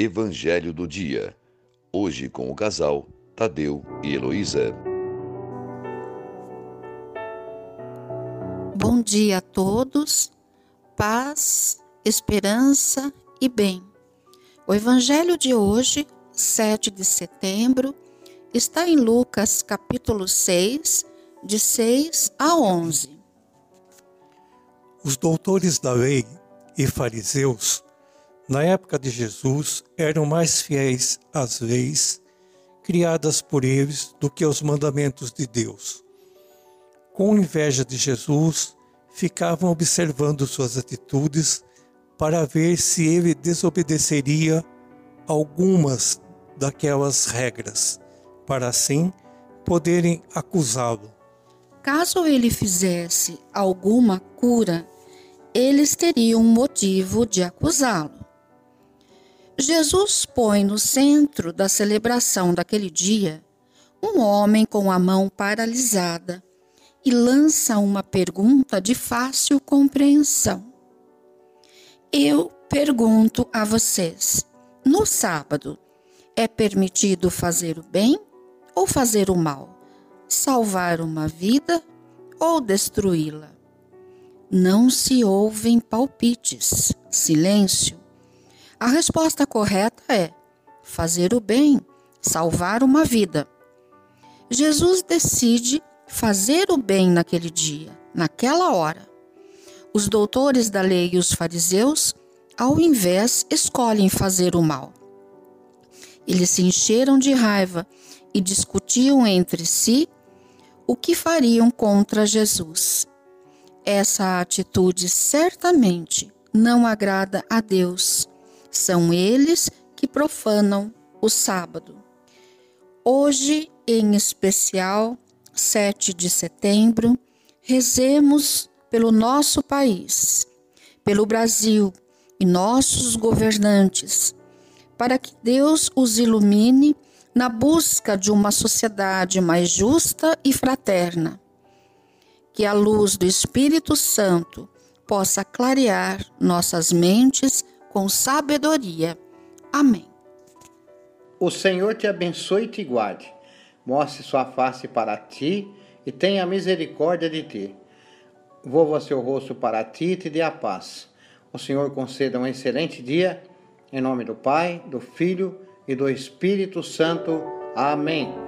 Evangelho do Dia. Hoje com o casal Tadeu e Heloísa. Bom dia a todos, paz, esperança e bem. O Evangelho de hoje, 7 de setembro, está em Lucas capítulo 6, de 6 a 11. Os doutores da lei e fariseus, na época de Jesus, eram mais fiéis às leis criadas por eles do que aos mandamentos de Deus. Com inveja de Jesus, ficavam observando suas atitudes para ver se ele desobedeceria algumas daquelas regras, para assim poderem acusá-lo. Caso ele fizesse alguma cura, eles teriam motivo de acusá-lo. Jesus põe no centro da celebração daquele dia um homem com a mão paralisada e lança uma pergunta de fácil compreensão. Eu pergunto a vocês: no sábado, é permitido fazer o bem ou fazer o mal? salvar uma vida ou destruí-la. Não se ouvem palpites, silêncio. A resposta correta é fazer o bem, salvar uma vida. Jesus decide fazer o bem naquele dia, naquela hora. Os doutores da lei e os fariseus, ao invés, escolhem fazer o mal. Eles se encheram de raiva e discutiam entre si o que fariam contra Jesus. Essa atitude certamente não agrada a Deus. São eles que profanam o sábado. Hoje, em especial, 7 de setembro, rezemos pelo nosso país, pelo Brasil e nossos governantes, para que Deus os ilumine na busca de uma sociedade mais justa e fraterna. Que a luz do Espírito Santo possa clarear nossas mentes com sabedoria. Amém. O Senhor te abençoe e te guarde, mostre sua face para ti e tenha misericórdia de ti. Volva seu rosto para ti e te dê a paz. O Senhor conceda um excelente dia, em nome do Pai, do Filho e do Espírito Santo. Amém.